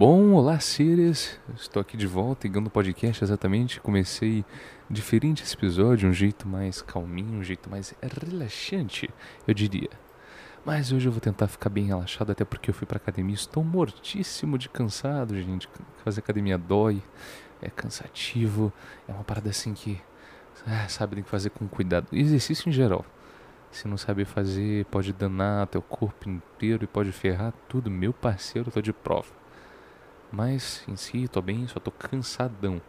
Bom, olá seres, estou aqui de volta, ligando o podcast exatamente. Comecei diferente esse episódio, um jeito mais calminho, um jeito mais relaxante, eu diria. Mas hoje eu vou tentar ficar bem relaxado, até porque eu fui pra academia, estou mortíssimo de cansado, gente. Fazer academia dói, é cansativo, é uma parada assim que, ah, sabe, tem que fazer com cuidado. Exercício em geral. Se não saber fazer, pode danar teu corpo inteiro e pode ferrar tudo. Meu parceiro, eu tô de prova. Mas em si, tô bem, só tô cansadão.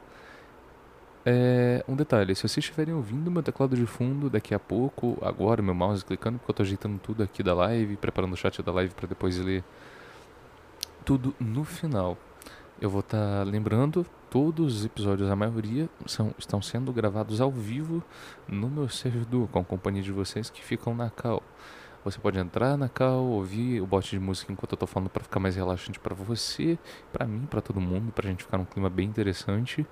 É, um detalhe, se vocês estiverem ouvindo meu teclado de fundo daqui a pouco, agora meu mouse clicando, porque eu tô ajeitando tudo aqui da live, preparando o chat da live para depois ler tudo no final. Eu vou estar tá lembrando, todos os episódios, a maioria, são, estão sendo gravados ao vivo no meu servidor, com a companhia de vocês que ficam na Cal. Você pode entrar na cal, ouvir o bot de música enquanto eu tô falando para ficar mais relaxante para você, para mim, para todo mundo, pra gente ficar num clima bem interessante.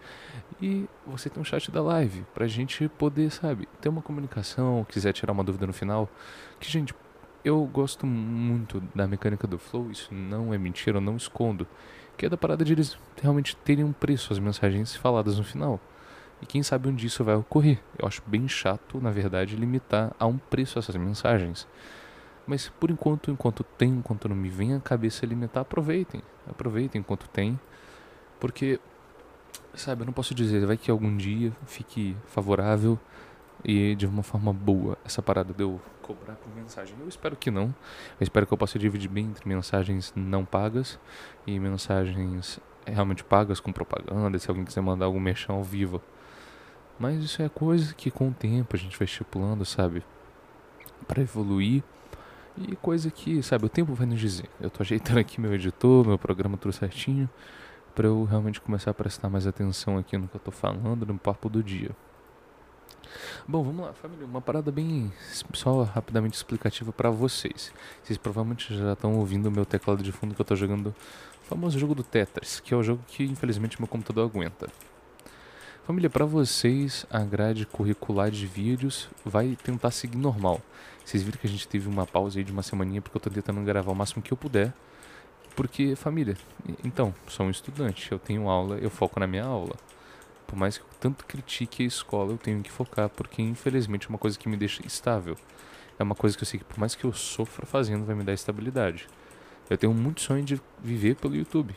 E você tem um chat da live pra gente poder, sabe, ter uma comunicação, quiser tirar uma dúvida no final. Que, gente, eu gosto muito da mecânica do Flow, isso não é mentira, eu não escondo. Que é da parada de eles realmente terem um preço, as mensagens faladas no final. E quem sabe onde isso vai ocorrer. Eu acho bem chato, na verdade, limitar a um preço essas mensagens. Mas por enquanto, enquanto tem, enquanto não me vem a cabeça limitar, aproveitem. Aproveitem enquanto tem. Porque, sabe, eu não posso dizer, vai que algum dia fique favorável e de uma forma boa essa parada de eu cobrar por mensagem. Eu espero que não. Eu espero que eu possa dividir bem entre mensagens não pagas e mensagens realmente pagas com propaganda, se alguém quiser mandar algum mexão ao vivo. Mas isso é coisa que com o tempo a gente vai estipulando, sabe? Para evoluir e coisa que, sabe, o tempo vai nos dizer. Eu tô ajeitando aqui meu editor, meu programa tudo certinho, para eu realmente começar a prestar mais atenção aqui no que eu tô falando, no papo do dia. Bom, vamos lá, família. Uma parada bem só rapidamente explicativa para vocês. Vocês provavelmente já estão ouvindo o meu teclado de fundo que eu tô jogando o famoso jogo do Tetris, que é o jogo que infelizmente meu computador aguenta. Família, para vocês, a grade curricular de vídeos vai tentar seguir normal. Vocês viram que a gente teve uma pausa aí de uma semaninha porque eu tô tentando gravar o máximo que eu puder. Porque, família, então, sou um estudante, eu tenho aula, eu foco na minha aula. Por mais que eu tanto critique a escola, eu tenho que focar, porque infelizmente é uma coisa que me deixa estável. É uma coisa que eu sei que por mais que eu sofra fazendo, vai me dar estabilidade. Eu tenho muito sonho de viver pelo YouTube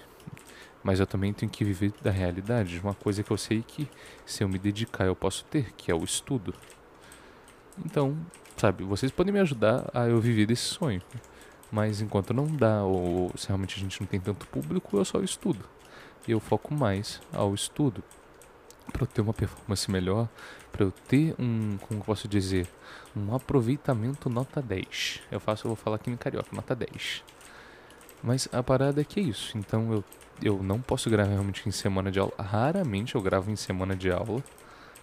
mas eu também tenho que viver da realidade, de uma coisa que eu sei que se eu me dedicar eu posso ter, que é o estudo. Então, sabe, vocês podem me ajudar a eu viver desse sonho. Mas enquanto não dá, ou se realmente a gente não tem tanto público, eu só estudo. Eu foco mais ao estudo. Para eu ter uma performance melhor, para eu ter um, como posso dizer, um aproveitamento nota 10. Eu faço, eu vou falar aqui em carioca, nota 10. Mas a parada é que é isso. Então eu eu não posso gravar realmente em semana de aula. Raramente eu gravo em semana de aula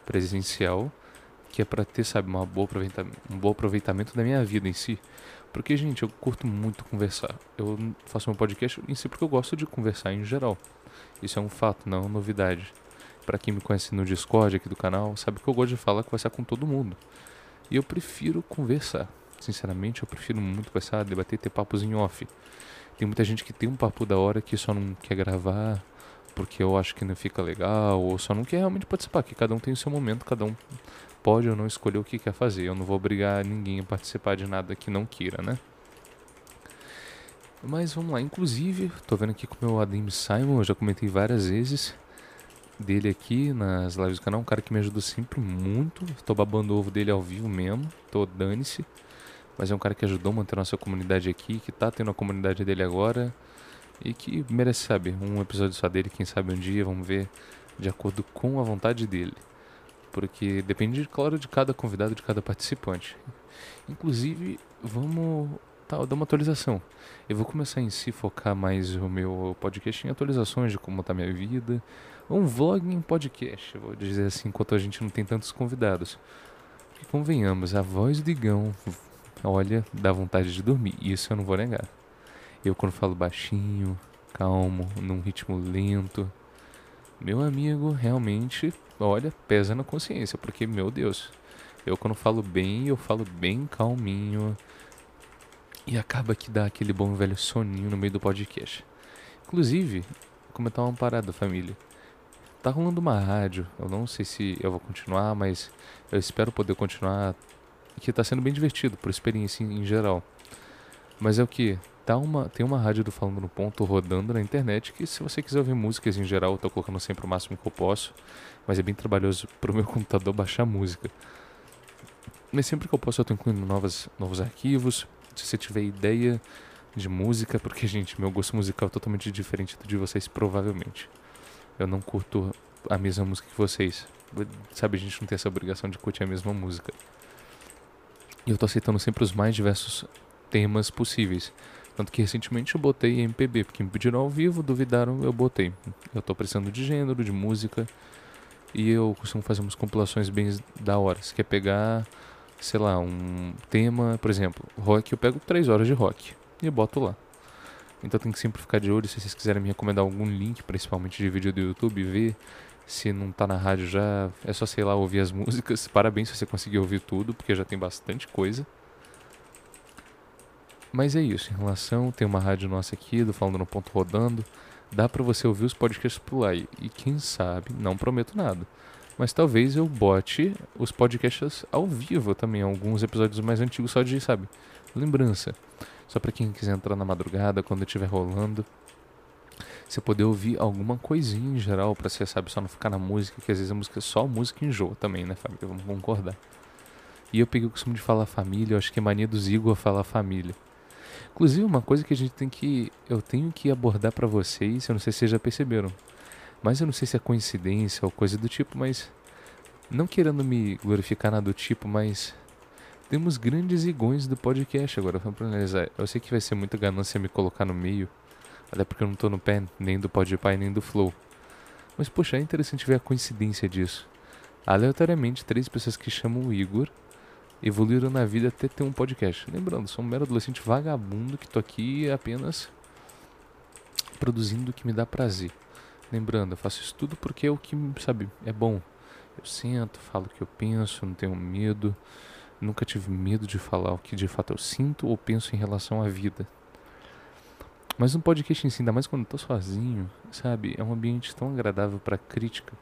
presencial, que é para ter, sabe, uma boa um bom aproveitamento da minha vida em si. Porque, gente, eu curto muito conversar. Eu faço meu podcast em si porque eu gosto de conversar em geral. Isso é um fato, não é uma novidade. Para quem me conhece no Discord aqui do canal, sabe que eu gosto de falar, conversar com todo mundo. E eu prefiro conversar. Sinceramente, eu prefiro muito conversar, debater, ter papos em off. Tem muita gente que tem um papo da hora que só não quer gravar porque eu acho que não fica legal, ou só não quer realmente participar, que cada um tem o seu momento, cada um pode ou não escolher o que quer fazer. Eu não vou obrigar ninguém a participar de nada que não queira, né? Mas vamos lá, inclusive, tô vendo aqui com o meu Adem Simon, eu já comentei várias vezes dele aqui nas lives do canal, um cara que me ajuda sempre muito. Tô babando o ovo dele ao vivo mesmo, tô dane-se mas é um cara que ajudou a manter a nossa comunidade aqui, que tá tendo a comunidade dele agora e que merece, sabe, um episódio só dele, quem sabe um dia, vamos ver, de acordo com a vontade dele. Porque depende, claro, de cada convidado, de cada participante. Inclusive, vamos tá, dar uma atualização. Eu vou começar em si focar mais o meu podcast em atualizações de como tá minha vida. Um vlog em podcast, vou dizer assim, enquanto a gente não tem tantos convidados. E convenhamos, a voz do Igão olha, dá vontade de dormir. Isso eu não vou negar. Eu quando falo baixinho, calmo, num ritmo lento, meu amigo, realmente, olha, pesa na consciência, porque meu Deus, eu quando falo bem, eu falo bem calminho. E acaba que dá aquele bom velho soninho no meio do podcast. Inclusive, comentar uma parada, família. Tá rolando uma rádio, eu não sei se eu vou continuar, mas eu espero poder continuar. Que tá sendo bem divertido, por experiência em, geral. Mas é o que? Tá uma, tem uma rádio do Falando no Ponto rodando na internet que se você quiser ouvir músicas em geral, eu tô colocando sempre o máximo que eu posso. Mas é bem trabalhoso pro meu computador baixar música. Mas sempre que eu posso eu tô incluindo novas, novos arquivos. Se você tiver ideia de música, porque, gente, meu gosto musical é totalmente diferente do de vocês, provavelmente. Eu não curto a mesma música que vocês. Sabe, a gente não tem essa obrigação de curtir a mesma música. E eu tô aceitando sempre os mais diversos temas possíveis. Tanto que recentemente eu botei MPB, porque me pediram ao vivo, duvidaram, eu botei. Eu tô precisando de gênero, de música. E eu costumo fazer umas compilações bem da hora. Se quer pegar, sei lá, um tema, por exemplo, rock, eu pego 3 horas de rock e boto lá. Então tem que sempre ficar de olho se vocês quiserem me recomendar algum link, principalmente de vídeo do YouTube, ver se não tá na rádio já, é só sei lá ouvir as músicas. Parabéns se você conseguiu ouvir tudo, porque já tem bastante coisa. Mas é isso, em relação, tem uma rádio nossa aqui, do Falando no Ponto Rodando, dá para você ouvir os podcasts por lá. E, quem sabe, não prometo nada, mas talvez eu bote os podcasts ao vivo também, alguns episódios mais antigos só de, sabe, lembrança. Só para quem quiser entrar na madrugada, quando estiver rolando, você poder ouvir alguma coisinha em geral, para você, sabe, só não ficar na música, que às vezes a música só música enjoa também, né, família? Vamos concordar. E eu peguei o costume de falar família, eu acho que é mania dos Igor falar família. Inclusive, uma coisa que a gente tem que. Eu tenho que abordar para vocês, eu não sei se vocês já perceberam. Mas eu não sei se é coincidência ou coisa do tipo, mas. Não querendo me glorificar nada do tipo, mas. Temos grandes igões do podcast agora, vamos analisar. Eu sei que vai ser muita ganância me colocar no meio, até porque eu não tô no pé nem do Podpah nem do Flow. Mas, poxa, é interessante ver a coincidência disso. Aleatoriamente, três pessoas que chamam o Igor evoluíram na vida até ter um podcast. Lembrando, sou um mero adolescente vagabundo que tô aqui apenas produzindo o que me dá prazer. Lembrando, eu faço isso tudo porque é o que, sabe, é bom. Eu sento, falo o que eu penso, não tenho medo. Nunca tive medo de falar o que de fato eu sinto ou penso em relação à vida. Mas um podcast em si, ainda mais quando eu tô sozinho, sabe? É um ambiente tão agradável para crítica.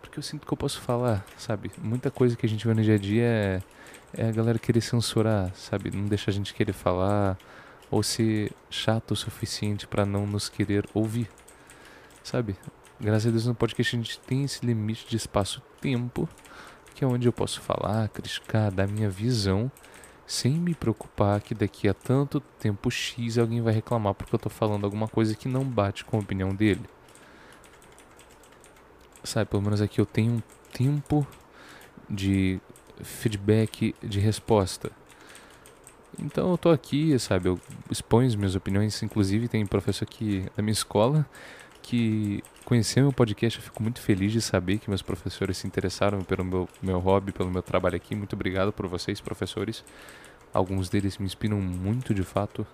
Porque eu sinto que eu posso falar, sabe? Muita coisa que a gente vê no dia a dia é é a galera querer censurar, sabe? Não deixa a gente querer falar ou ser chato o suficiente para não nos querer ouvir, sabe? Graças a Deus no podcast a gente tem esse limite de espaço-tempo, que é onde eu posso falar, criticar, dar minha visão, sem me preocupar que daqui a tanto tempo X alguém vai reclamar porque eu tô falando alguma coisa que não bate com a opinião dele. Sabe, pelo menos aqui eu tenho um tempo de feedback de resposta. Então eu tô aqui, sabe, eu exponho as minhas opiniões, inclusive tem professor aqui da minha escola que conheceu meu podcast, eu fico muito feliz de saber que meus professores se interessaram pelo meu, meu hobby, pelo meu trabalho aqui. Muito obrigado por vocês, professores. Alguns deles me inspiram muito de fato,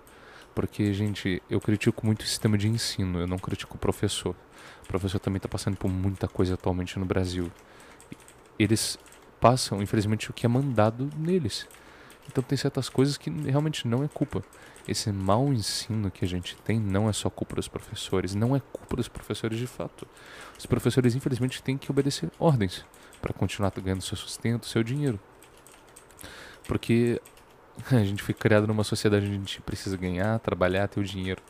porque, gente, eu critico muito o sistema de ensino, eu não critico o professor. O professor também está passando por muita coisa atualmente no Brasil. Eles passam, infelizmente, o que é mandado neles. Então tem certas coisas que realmente não é culpa. Esse mau ensino que a gente tem não é só culpa dos professores, não é culpa dos professores de fato. Os professores, infelizmente, têm que obedecer ordens para continuar ganhando seu sustento, seu dinheiro. Porque a gente foi criado numa sociedade onde a gente precisa ganhar, trabalhar, ter o dinheiro.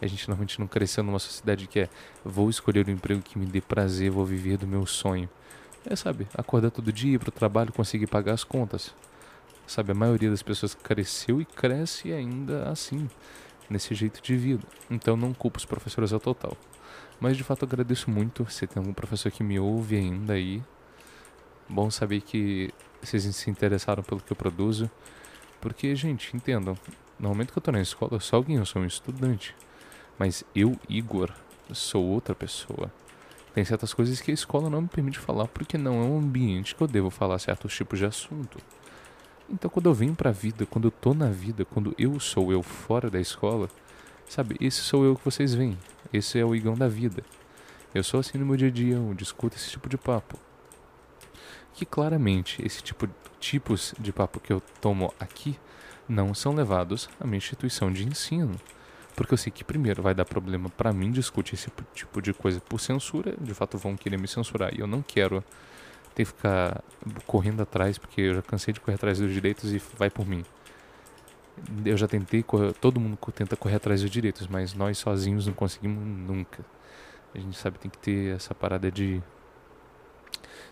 A gente normalmente não cresceu numa sociedade que é vou escolher o emprego que me dê prazer, vou viver do meu sonho. É, sabe, acordar todo dia, ir pro trabalho, conseguir pagar as contas. Sabe, a maioria das pessoas cresceu e cresce ainda assim, nesse jeito de vida. Então não culpo os professores ao total. Mas de fato agradeço muito se tem algum professor que me ouve ainda aí. Bom saber que vocês se interessaram pelo que eu produzo. Porque, gente, entendam, no momento que eu tô na escola, eu sou alguém, eu sou um estudante. Mas eu, Igor, sou outra pessoa. Tem certas coisas que a escola não me permite falar porque não é um ambiente que eu devo falar certos tipos de assunto. Então, quando eu venho pra vida, quando eu tô na vida, quando eu sou eu fora da escola, sabe, esse sou eu que vocês veem. Esse é o igão da vida. Eu sou assim no meu dia a dia, eu discuto esse tipo de papo. Que claramente, esse tipo tipos de papo que eu tomo aqui não são levados à minha instituição de ensino Porque eu sei que, primeiro, vai dar problema para mim discutir esse tipo de coisa por censura. De fato, vão querer me censurar. E eu não quero ter que ficar correndo atrás, porque eu já cansei de correr atrás dos direitos e vai por mim. Eu já tentei, correr, todo mundo tenta correr atrás dos direitos, mas nós sozinhos não conseguimos nunca. A gente sabe tem que ter essa parada de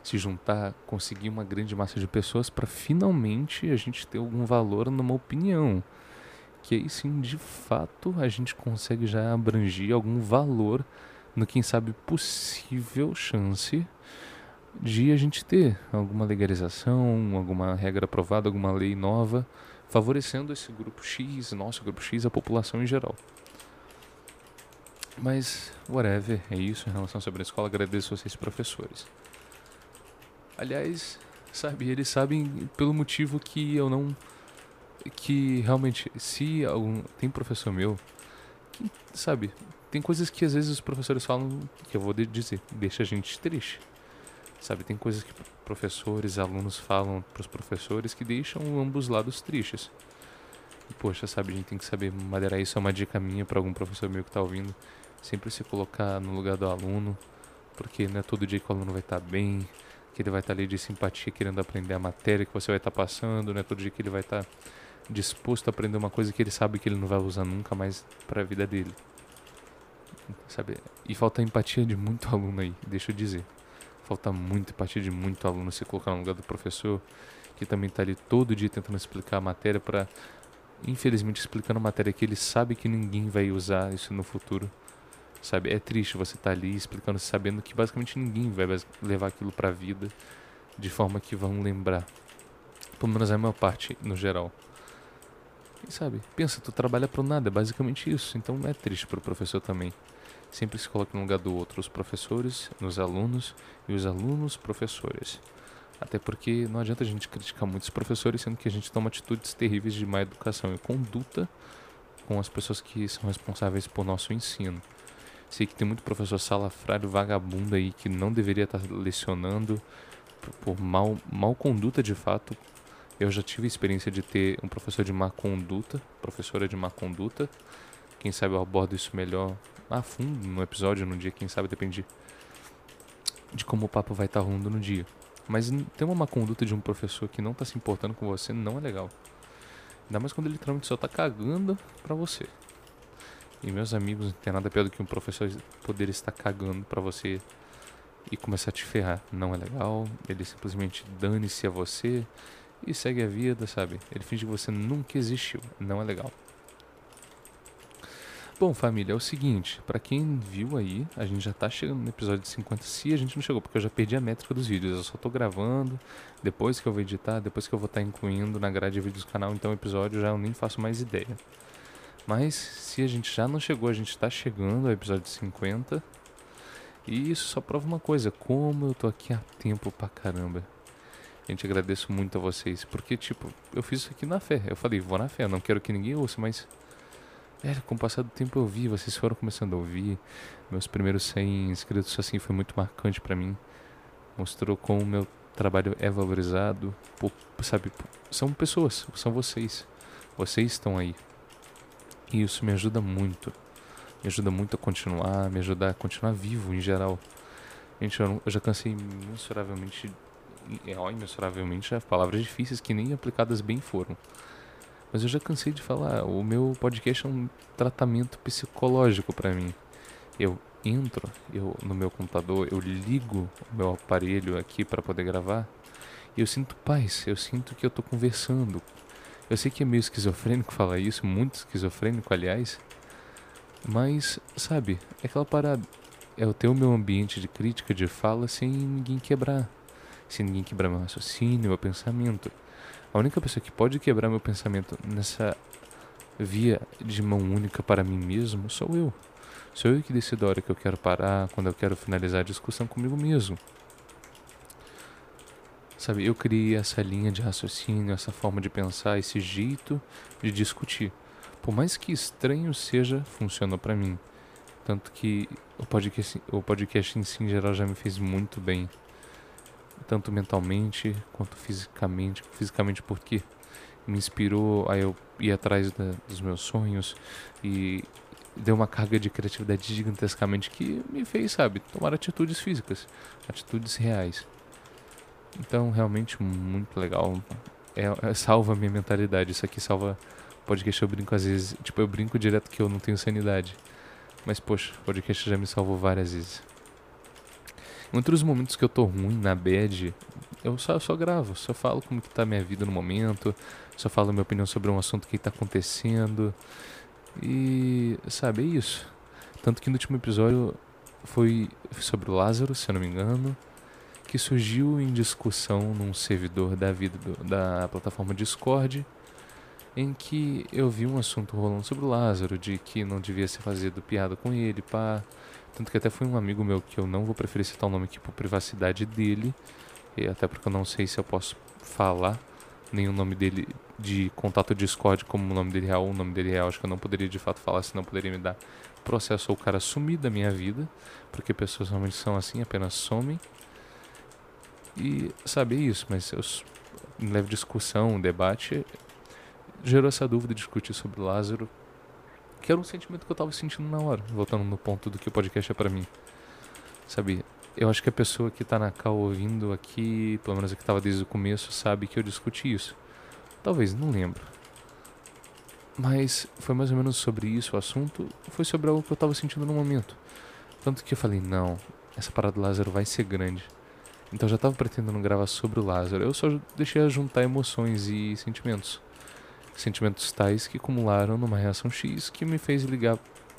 se juntar, conseguir uma grande massa de pessoas para finalmente a gente ter algum valor numa opinião. Que aí sim, de fato, a gente consegue já abranger algum valor no quem sabe possível chance de a gente ter alguma legalização, alguma regra aprovada, alguma lei nova, favorecendo esse grupo X, nosso grupo X, a população em geral. Mas, whatever, é isso em relação sobre a escola. Agradeço vocês, professores. Aliás, sabe, eles sabem pelo motivo que eu não. Que realmente, se algum. Tem professor meu que, sabe, tem coisas que às vezes os professores falam que eu vou dizer, deixa a gente triste. Sabe, tem coisas que professores, alunos falam para os professores que deixam ambos lados tristes. E, poxa, sabe, a gente tem que saber madeirar isso. É uma dica minha para algum professor meu que está ouvindo. Sempre se colocar no lugar do aluno, porque não é todo dia que o aluno vai estar tá bem, que ele vai estar tá ali de simpatia querendo aprender a matéria que você vai estar tá passando, não é todo dia que ele vai estar tá disposto a aprender uma coisa que ele sabe que ele não vai usar nunca mais para a vida dele. Sabe? E falta empatia de muito aluno aí, deixa eu dizer. Falta muito empatia de muito aluno se colocar no lugar do professor, que também está ali todo dia tentando explicar a matéria para infelizmente explicando matéria que ele sabe que ninguém vai usar isso no futuro. Sabe? É triste você estar tá ali explicando sabendo que basicamente ninguém vai levar aquilo para a vida de forma que vão lembrar. Pelo menos a maior parte no geral. E sabe? Pensa, tu trabalha para nada, é basicamente isso. Então é triste para o professor também sempre se coloca no lugar do outro, os professores nos alunos e os alunos professores. Até porque não adianta a gente criticar muitos professores, sendo que a gente toma atitudes terríveis de má educação e conduta com as pessoas que são responsáveis por nosso ensino. Sei que tem muito professor salafrário vagabundo aí que não deveria estar lecionando por mal, mal conduta de fato. Eu já tive a experiência de ter um professor de má conduta, professora de má conduta. Quem sabe eu abordo isso melhor a fundo no episódio, no dia, quem sabe, depende de como o papo vai estar tá rolando no dia. Mas ter uma má conduta de um professor que não está se importando com você não é legal. Ainda mais quando ele literalmente só está cagando pra você. E meus amigos, não tem nada pior do que um professor poder estar cagando pra você e começar a te ferrar. Não é legal. Ele simplesmente dane-se a você e segue a vida, sabe? Ele finge que você nunca existiu. Não é legal. Bom, família, é o seguinte, para quem viu aí, a gente já tá chegando no episódio 50, se a gente não chegou, porque eu já perdi a métrica dos vídeos, eu só tô gravando, depois que eu vou editar, depois que eu vou estar tá incluindo na grade de vídeos do canal, então o episódio já eu nem faço mais ideia. Mas se a gente já não chegou, a gente tá chegando ao episódio 50, e isso só prova uma coisa, como eu tô aqui há tempo pra caramba. Gente, agradeço muito a vocês, porque tipo, eu fiz isso aqui na fé, eu falei, vou na fé, não quero que ninguém ouça, mas é, com o passar do tempo eu vi, vocês foram começando a ouvir. Meus primeiros 100 inscritos assim foi muito marcante para mim. Mostrou como o meu trabalho é valorizado. Por, sabe, são pessoas, são vocês. Vocês estão aí. E isso me ajuda muito. Me ajuda muito a continuar, me ajuda a continuar vivo em geral. Gente, eu, eu já cansei mensuravelmente. É, imensuravelmente, é palavras difíceis que nem aplicadas bem foram. Mas eu já cansei de falar, o meu podcast é um tratamento psicológico para mim. Eu entro eu no meu computador, eu ligo o meu aparelho aqui para poder gravar e eu sinto paz, eu sinto que eu tô conversando. Eu sei que é meio esquizofrênico falar isso, muito esquizofrênico, aliás. Mas, sabe, é aquela parada. É o ter o meu ambiente de crítica, de fala, sem ninguém quebrar. Sem ninguém quebrar meu raciocínio, meu pensamento. A única pessoa que pode quebrar meu pensamento nessa via de mão única para mim mesmo sou eu. Sou eu que decido a hora que eu quero parar, quando eu quero finalizar a discussão comigo mesmo. Sabe, eu criei essa linha de raciocínio, essa forma de pensar, esse jeito de discutir. Por mais que estranho seja, funcionou para mim. Tanto que o podcast, o podcast em si, em geral, já me fez muito bem tanto mentalmente quanto fisicamente. Fisicamente porque me inspirou a eu ir atrás da, dos meus sonhos e deu uma carga de criatividade gigantescamente que me fez, sabe, tomar atitudes físicas, atitudes reais. Então, realmente muito legal. É, é, salva a minha mentalidade. Isso aqui salva podcast. Eu brinco às vezes, tipo, eu brinco direto que eu não tenho sanidade. Mas, poxa, podcast já me salvou várias vezes. Em outros momentos que eu tô ruim, na bad, eu só, eu só gravo, só falo como que tá minha vida no momento, só falo minha opinião sobre um assunto que tá acontecendo. E, sabe, é isso. Tanto que no último episódio foi sobre o Lázaro, se eu não me engano, que surgiu em discussão num servidor da vida do, da plataforma Discord, em que eu vi um assunto rolando sobre o Lázaro, de que não devia ser fazido piada com ele, pá. Tanto que até foi um amigo meu que eu não vou preferir citar o nome aqui por privacidade dele, e até porque eu não sei se eu posso falar nenhum nome dele de contato Discord como o nome dele real, o nome dele real, acho que eu não poderia de fato falar, senão poderia me dar processo ou o cara sumir da minha vida, porque pessoas realmente são assim, apenas somem. E sabe é isso, mas eu leve discussão, debate, gerou essa dúvida de discutir sobre Lázaro, que era um sentimento que eu tava sentindo na hora, voltando no ponto do que o podcast é para mim. Sabe, eu acho que a pessoa que tá na cal ouvindo aqui, pelo menos a que tava desde o começo, sabe que eu discuti isso. Talvez, não lembro. Mas foi mais ou menos sobre isso o assunto, foi sobre algo que eu tava sentindo no momento. Tanto que eu falei, não, essa parada do Lázaro vai ser grande. Então eu já tava pretendendo gravar sobre o Lázaro. Eu só deixei juntar emoções e sentimentos sentimentos tais que acumularam numa reação X que me fez ligar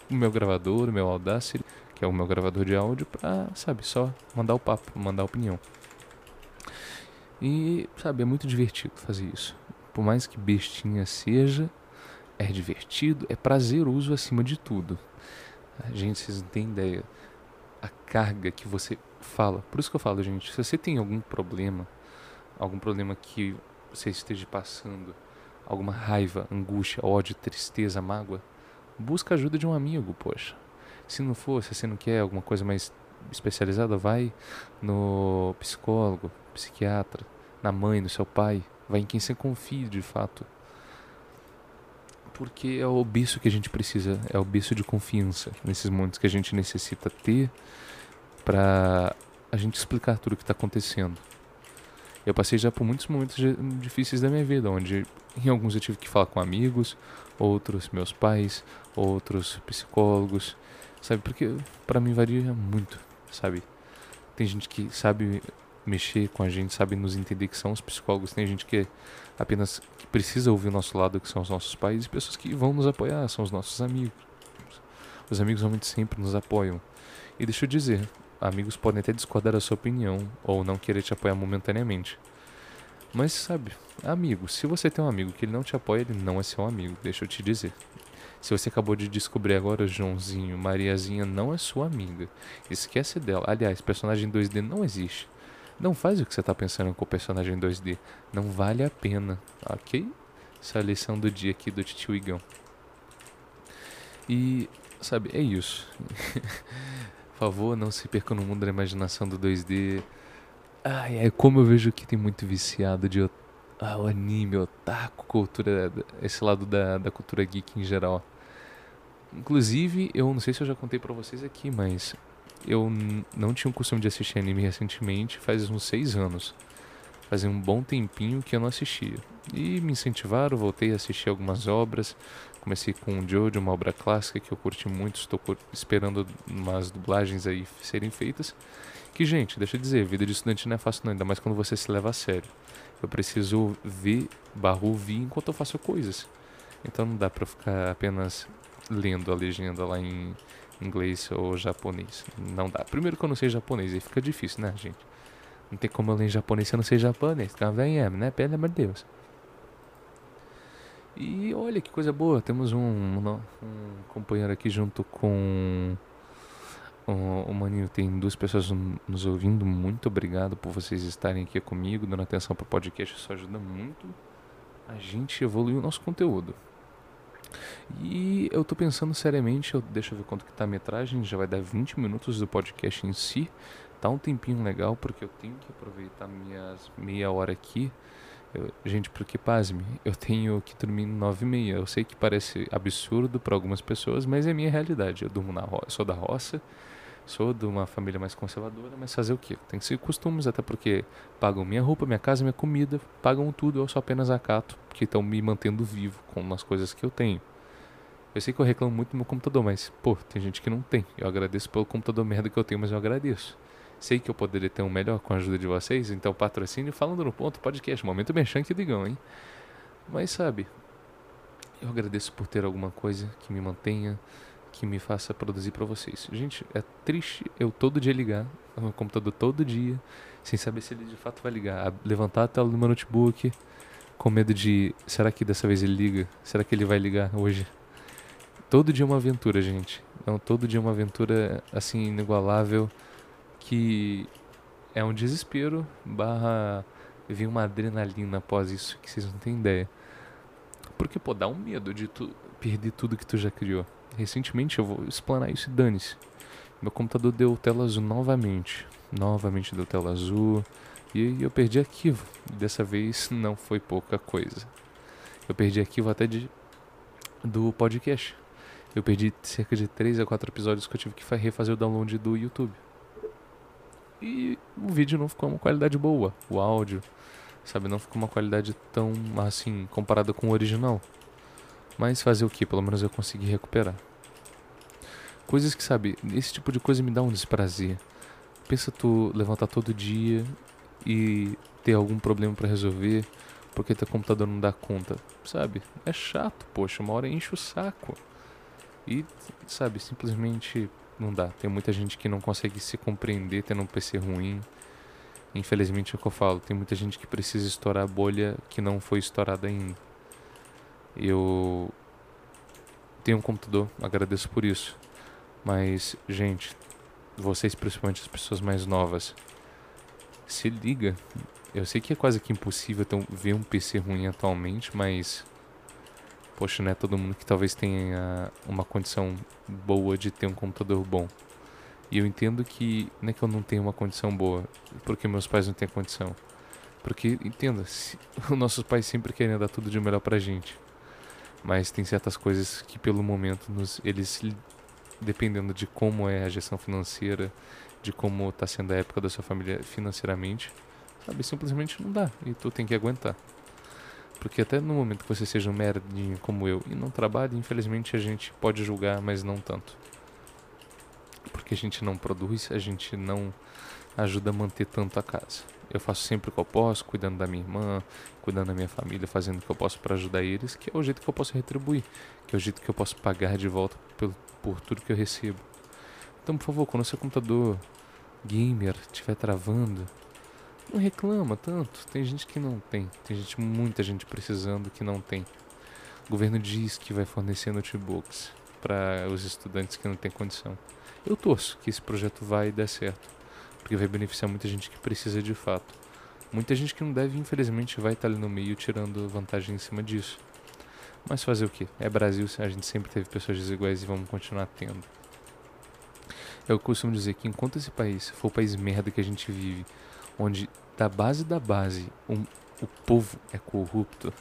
o meu gravador, o meu Audacity, que é o meu gravador de áudio, pra, sabe, só mandar o papo, mandar a opinião. E, sabe, é muito divertido fazer isso. Por mais que bestinha seja, é divertido, é prazeroso acima de tudo. A gente, vocês não têm ideia. A carga que você fala. Por isso que eu falo, gente, se você tem algum problema, algum problema que você esteja passando, alguma raiva, angústia, ódio, tristeza, mágoa, busca ajuda de um amigo, poxa. Se não for, se você não quer alguma coisa mais especializada, vai no psicólogo, psiquiatra, na mãe, no seu pai, vai em quem você confia de fato. Porque é o berço que a gente precisa, é o berço de confiança nesses momentos que a gente necessita ter para a gente explicar tudo o que está acontecendo. Eu passei já por muitos momentos difíceis da minha vida, onde em alguns eu tive que falar com amigos, outros meus pais, outros psicólogos, sabe? Porque para mim varia muito, sabe? Tem gente que sabe mexer com a gente, sabe nos entender que são os psicólogos, tem gente que apenas que precisa ouvir o nosso lado, que são os nossos pais, e pessoas que vão nos apoiar, são os nossos amigos. Os amigos realmente sempre nos apoiam. E deixa eu dizer, amigos podem até discordar da sua opinião ou não querer te apoiar momentaneamente. Mas sabe, amigo, se você tem um amigo que ele não te apoia, ele não é seu amigo, deixa eu te dizer. Se você acabou de descobrir agora, Joãozinho, Mariazinha não é sua amiga. Esquece dela. Aliás, personagem 2D não existe. Não faz o que você está pensando com o personagem 2D. Não vale a pena, ok? Essa é a lição do dia aqui do Titio Igão. E, sabe, é isso. Favor, não se perca no mundo da imaginação do 2D. Ai, é como eu vejo que tem muito viciado de ah, o anime, otaku, cultura, esse lado da, da cultura geek em geral. Inclusive, eu não sei se eu já contei para vocês aqui, mas eu não tinha o costume de assistir anime recentemente, faz uns seis anos. Fazia um bom tempinho que eu não assistia. E me incentivaram, voltei a assistir algumas obras. Comecei com o Jojo, uma obra clássica que eu curti muito, estou esperando umas dublagens aí serem feitas. Que, gente, deixa eu dizer, vida de estudante não é fácil não, ainda mais quando você se leva a sério. Eu preciso ver, barro ouvir enquanto eu faço coisas. Então não dá pra ficar apenas lendo a legenda lá em inglês ou japonês. Não dá. Primeiro que eu não sei japonês, aí fica difícil, né, gente? Não tem como eu ler em japonês se eu não sei japonês. Convenhamos, né? Pelo amor de Deus. E olha que coisa boa, temos um, um, companheiro aqui junto com o, o Maninho. Tem duas pessoas nos ouvindo. Muito obrigado por vocês estarem aqui comigo, dando atenção para o podcast. Isso ajuda muito a gente evoluir o nosso conteúdo. E eu tô pensando seriamente, eu, deixa eu ver quanto que tá a metragem, já vai dar 20 minutos do podcast em si. Tá um tempinho legal, porque eu tenho que aproveitar minhas meia hora aqui Eu, gente, porque pasme, eu tenho que dormir nove e meia. Eu sei que parece absurdo para algumas pessoas, mas é minha realidade. Eu durmo na roça, sou da roça, sou de uma família mais conservadora, mas fazer o quê? Tem que ser costumes, até porque pagam minha roupa, minha casa, minha comida, pagam tudo, eu só apenas acato, porque estão me mantendo vivo com as coisas que eu tenho. Eu sei que eu reclamo muito do meu computador, mas, pô, tem gente que não tem. Eu agradeço pelo computador merda que eu tenho, mas eu agradeço. Sei que eu poderia ter um melhor com a ajuda de vocês, então patrocínio falando no ponto podcast. Momento merchan que digam, hein? Mas sabe, eu agradeço por ter alguma coisa que me mantenha, que me faça produzir para vocês. Gente, é triste eu todo dia ligar no meu computador todo dia, sem saber se ele de fato vai ligar. Levantar a tela do meu notebook, com medo de. Será que dessa vez ele liga? Será que ele vai ligar hoje? Todo dia é uma aventura, gente. Não, todo dia é uma aventura assim inigualável que é um desespero barra vir uma adrenalina após isso que vocês não têm ideia. Porque, pô, dá um medo de tu perder tudo que tu já criou. Recentemente, eu vou explanar isso e dane-se. Meu computador deu tela azul novamente. Novamente deu tela azul. E eu perdi arquivo. Dessa vez não foi pouca coisa. Eu perdi arquivo até de, do podcast. Eu perdi cerca de 3 a 4 episódios que eu tive que refazer o download do YouTube e o vídeo não ficou uma qualidade boa, o áudio, sabe, não ficou uma qualidade tão assim comparada com o original. Mas fazer o que? Pelo menos eu consegui recuperar. Coisas que, sabe, esse tipo de coisa me dá um desprazer. Pensa tu levantar todo dia e ter algum problema para resolver porque teu computador não dá conta, sabe? É chato, poxa, uma hora enche o saco. E, sabe, simplesmente não dá. Tem muita gente que não consegue se compreender tendo um PC ruim. Infelizmente é o que eu falo. Tem muita gente que precisa estourar a bolha que não foi estourada ainda. Eu tenho um computador, agradeço por isso. Mas, gente, vocês, principalmente as pessoas mais novas, se liga. Eu sei que é quase que impossível ter ver um PC ruim atualmente, mas poxa, não é todo mundo que talvez tenha uma condição boa de ter um computador bom. E eu entendo que não é que eu não tenho uma condição boa, porque meus pais não têm condição. Porque, entenda, se, os nossos pais sempre querem dar tudo de melhor pra gente. Mas tem certas coisas que pelo momento nos, eles dependendo de como é a gestão financeira, de como está sendo a época da sua família financeiramente, sabe, simplesmente não dá e tu tem que aguentar. Porque até no momento que você seja um merdinho como eu e não trabalhe, infelizmente a gente pode julgar, mas não tanto. Porque a gente não produz, a gente não ajuda a manter tanto a casa. Eu faço sempre o que eu posso, cuidando da minha irmã, cuidando da minha família, fazendo o que eu posso para ajudar eles, que é o jeito que eu posso retribuir, que é o jeito que eu posso pagar de volta por, por tudo que eu recebo. Então, por favor, quando seu computador gamer estiver travando, não reclama tanto. Tem gente que não tem. Tem gente, muita gente precisando que não tem. O governo diz que vai fornecer notebooks para os estudantes que não têm condição. Eu torço que esse projeto vai dar certo, porque vai beneficiar muita gente que precisa de fato. Muita gente que não deve, infelizmente, vai estar ali no meio tirando vantagem em cima disso. Mas fazer o que? É Brasil, a gente sempre teve pessoas desiguais e vamos continuar tendo. Eu costumo dizer que enquanto esse país for o país merda que a gente vive, onde da base da base um, o povo é corrupto.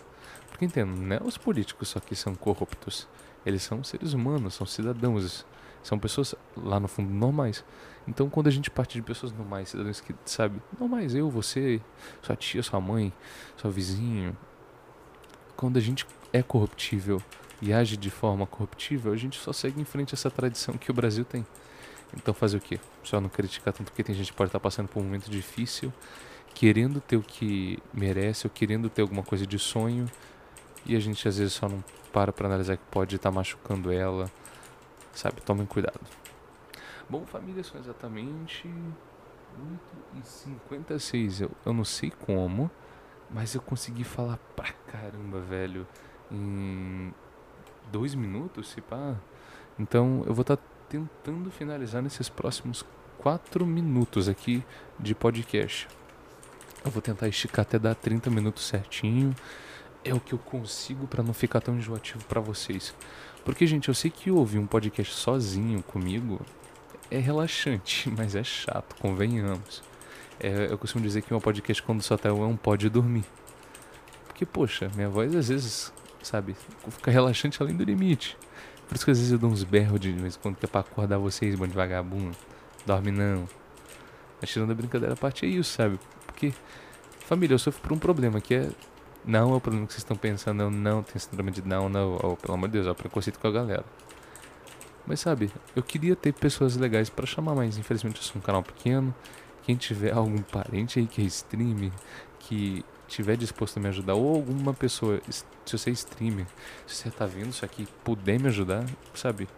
Porque entendo, não é os políticos só que são corruptos. Eles são seres humanos, são cidadãos, são pessoas lá no fundo normais. Então quando a gente parte de pessoas normais, cidadãos que, sabe, normais, eu, você, sua tia, sua mãe, seu vizinho, quando a gente é corruptível e age de forma corruptível, a gente só segue em frente a essa tradição que o Brasil tem. Então fazer o quê? Só não criticar tanto porque tem gente que pode estar passando por um momento difícil, querendo ter o que merece ou querendo ter alguma coisa de sonho e a gente às vezes só não para para analisar que pode estar machucando ela. Sabe? Tomem cuidado. Bom, família, são exatamente 8 e 56. Eu, eu não sei como, mas eu consegui falar pra caramba, velho, em dois minutos, se pá. Então eu vou estar tá tentando finalizar nesses próximos 4 minutos aqui de podcast. Eu vou tentar esticar até dar 30 minutos certinho. É o que eu consigo para não ficar tão enjoativo para vocês. Porque, gente, eu sei que ouvir um podcast sozinho comigo é relaxante, mas é chato, convenhamos. É, eu costumo dizer que meu podcast, quando só tá eu, é um pode dormir. Porque, poxa, minha voz às vezes, sabe, fica relaxante além do limite. Por isso que às vezes eu dou uns berros de vez em quando que é pra acordar vocês, bando de vagabundo. Dorme não. Mas tirando a brincadeira, a parte é isso, sabe? Porque, família, eu sofro por um problema que é. Não é o problema que vocês estão pensando, eu não tenho síndrome de não, não, oh, pelo amor de Deus, é o preconceito com a galera. Mas sabe, eu queria ter pessoas legais para chamar, mas infelizmente eu sou um canal pequeno. Quem tiver algum parente aí que é stream, que tiver disposto a me ajudar, ou alguma pessoa, se você é streamer, se você tá vendo isso aqui, puder me ajudar, sabe?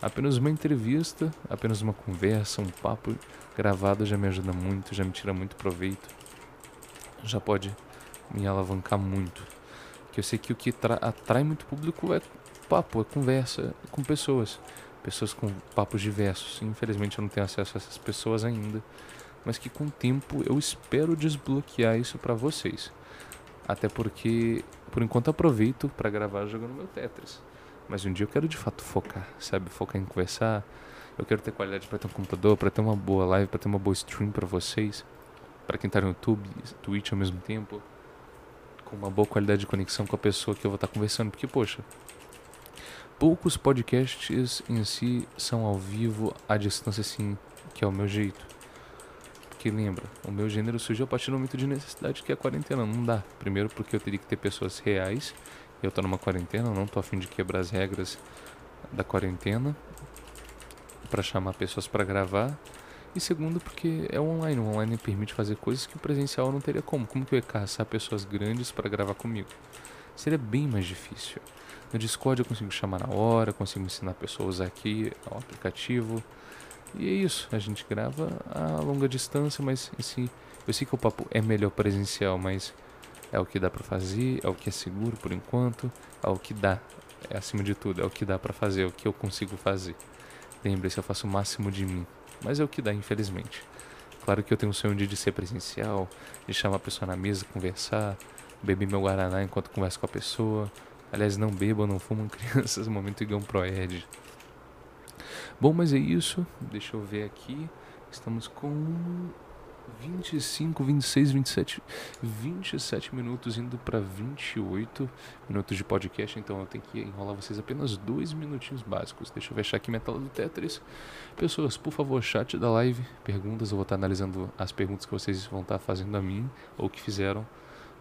Apenas uma entrevista, apenas uma conversa, um papo gravado já me ajuda muito, já me tira muito proveito. Já pode me alavancar muito. Que eu sei que o que atrai muito público é papo, é conversa com pessoas. Pessoas com papos diversos. Infelizmente eu não tenho acesso a essas pessoas ainda mas que com o tempo eu espero desbloquear isso para vocês. Até porque, por enquanto, aproveito para gravar jogando meu Tetris. Mas um dia eu quero de fato focar, sabe? Focar em conversar. Eu quero ter qualidade para ter um computador, para ter uma boa live, para ter uma boa stream para vocês. Para quem tá no YouTube, Twitch ao mesmo tempo. Com uma boa qualidade de conexão com a pessoa que eu vou estar tá conversando. Porque, poxa, poucos podcasts em si são ao vivo, à distância assim, que é o meu jeito. Porque lembra, o meu gênero surgiu a partir do momento de necessidade que é a quarentena. Não dá. Primeiro porque eu teria que ter pessoas reais. Eu tô numa quarentena, não tô afim de quebrar as regras da quarentena para chamar pessoas para gravar. E segundo porque é online, o online permite fazer coisas que o presencial não teria como. Como que eu ia caçar pessoas grandes para gravar comigo? Seria bem mais difícil. No Discord eu consigo chamar na hora, consigo ensinar pessoas aqui o aplicativo. E é isso, a gente grava a longa distância, mas esse, eu sei que o papo é melhor presencial, mas é o que dá para fazer, é o que é seguro por enquanto, é o que dá, é acima de tudo, é o que dá para fazer, é o que eu consigo fazer. Lembre-se, eu faço o máximo de mim, mas é o que dá, infelizmente. Claro que eu tenho um sonho de ser presencial, de chamar a pessoa na mesa, conversar, beber meu guaraná enquanto converso com a pessoa. Aliás, não bebam, não fumam crianças, momento Igão Proed. Bom, mas é isso. Deixa eu ver aqui. Estamos com 25, 26, 27, 27 minutos indo para 28 minutos de podcast, então eu tenho que enrolar vocês apenas dois minutinhos básicos. Deixa eu fechar aqui minha tela do Tetris. Pessoas, por favor, chat da live, perguntas, eu vou estar analisando as perguntas que vocês vão estar fazendo a mim ou que fizeram.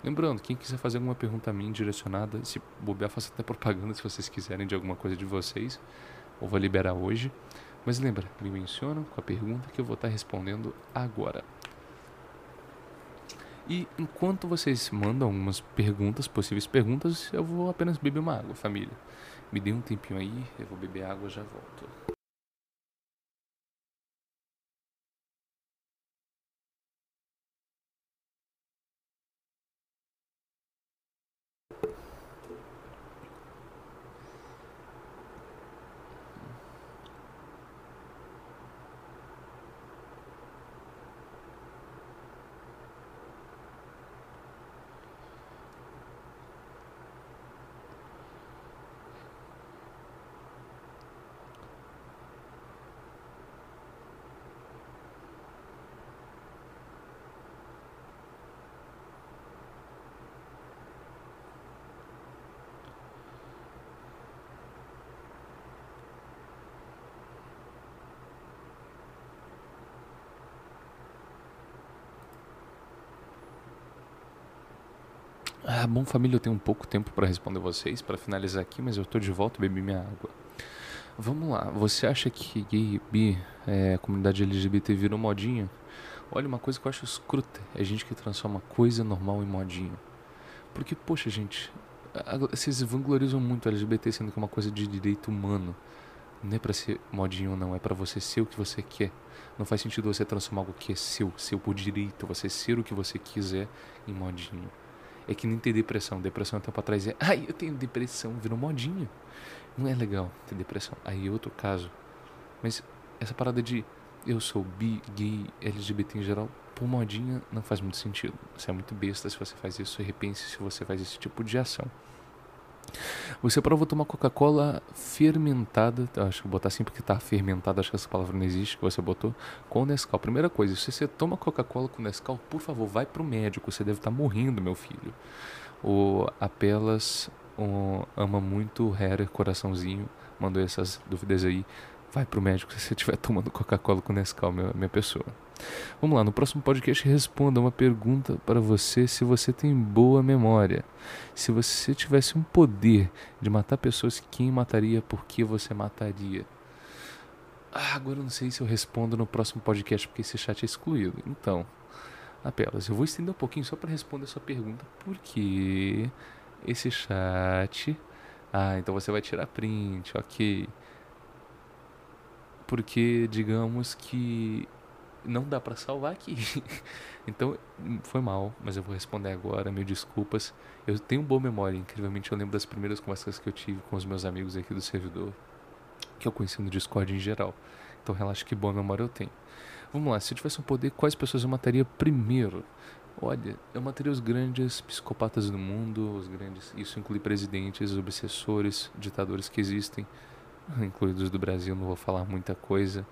Lembrando, quem quiser fazer alguma pergunta a mim direcionada, se bobear, faça até propaganda se vocês quiserem de alguma coisa de vocês ou vou liberar hoje. Mas lembra, me menciona com a pergunta que eu vou estar respondendo agora. E enquanto vocês mandam algumas perguntas, possíveis perguntas, eu vou apenas beber uma água, família. Me dê um tempinho aí, eu vou beber água e já volto. Ah, bom família, eu tenho um pouco tempo para responder vocês, para finalizar aqui, mas eu tô de volta bebi minha água. Vamos lá, você acha que gay, bi, é, comunidade LGBT virou modinha? Olha, uma coisa que eu acho escruta é gente que transforma coisa normal em modinha. Porque, poxa, gente, vocês vanglorizam muito LGBT sendo que é uma coisa de direito humano. Não é pra ser modinho não, é para você ser o que você quer. Não faz sentido você transformar algo que é seu, seu por direito, você ser o que você quiser em modinho. É que nem ter depressão. Depressão até pra trás é. Ai, eu tenho depressão, virou modinha. Não é legal ter depressão. Aí é outro caso. Mas essa parada de eu sou bi, gay, LGBT em geral, por modinha, não faz muito sentido. Você é muito besta se você faz isso repense se você faz esse tipo de ação. Você prova tomar Coca-Cola fermentada, acho que botar assim porque tá fermentada, acho que essa palavra não existe, que você botou, com Nescau. Primeira coisa, se você toma Coca-Cola com Nescau, por favor, vai pro médico, você deve estar tá morrendo, meu filho. O Apelas um, ama muito Hera, coraçãozinho, mandou essas dúvidas aí. Vai pro médico se você estiver tomando Coca-Cola com Nescau, minha, minha pessoa. Vamos lá, no próximo podcast responda uma pergunta para você se você tem boa memória. Se você tivesse um poder de matar pessoas, quem mataria, por que você mataria? Ah, agora eu não sei se eu respondo no próximo podcast porque esse chat é excluído. Então, apenas, eu vou estender um pouquinho só para responder a sua pergunta. Por que esse chat? Ah, então você vai tirar print, ok. Porque digamos que não dá para salvar aqui. então, foi mal, mas eu vou responder agora, mil desculpas. Eu tenho boa memória, incrivelmente eu lembro das primeiras conversas que eu tive com os meus amigos aqui do servidor que eu conheci no Discord em geral. Então relaxa que boa memória eu tenho. Vamos lá, se eu tivesse um poder, quais pessoas eu mataria primeiro? Olha, eu mataria os grandes psicopatas do mundo, os grandes, isso inclui presidentes, obsessores, ditadores que existem, incluídos do Brasil, não vou falar muita coisa.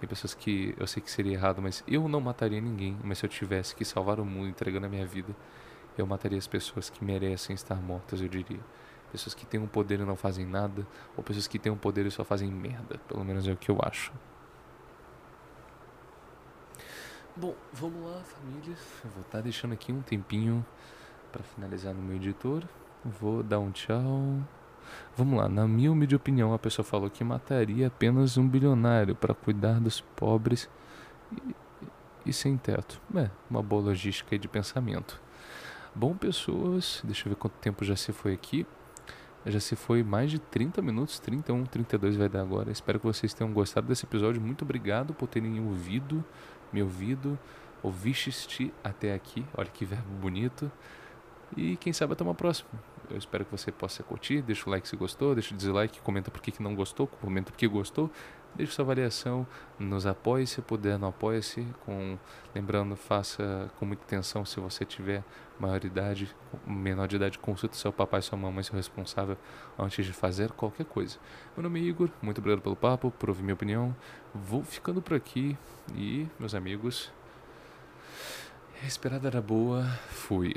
Tem pessoas que eu sei que seria errado, mas eu não mataria ninguém, mas se eu tivesse que salvar o mundo entregando a minha vida, eu mataria as pessoas que merecem estar mortas, eu diria pessoas que têm um poder e não fazem nada, ou pessoas que têm um poder e só fazem merda. Pelo menos é o que eu acho. Bom, vamos lá, família. Eu vou estar tá deixando aqui um tempinho para finalizar no meu editor. Vou dar um tchau. Vamos lá, na minha humilde opinião, a pessoa falou que mataria apenas um bilionário para cuidar dos pobres e, e sem teto. É, uma boa logística de pensamento. Bom, pessoas, deixa eu ver quanto tempo já se foi aqui. Já se foi mais de 30 minutos, 31, 32 vai dar agora. Espero que vocês tenham gostado desse episódio. Muito obrigado por terem ouvido, me ouvido, ouviste até aqui. Olha que verbo bonito. E quem sabe até uma próxima. Eu espero que você possa curtir. Deixa o like se gostou, deixa o dislike, comenta por que não gostou, comenta por que gostou. Deixe sua avaliação, nos apoie se puder, não apoie-se. Com... Lembrando, faça com muita atenção se você tiver maioridade, menor de idade, consulte seu papai, sua mamãe, seu responsável antes de fazer qualquer coisa. Meu nome é Igor, muito obrigado pelo papo, por ouvir minha opinião. Vou ficando por aqui e, meus amigos, a esperada era boa, fui.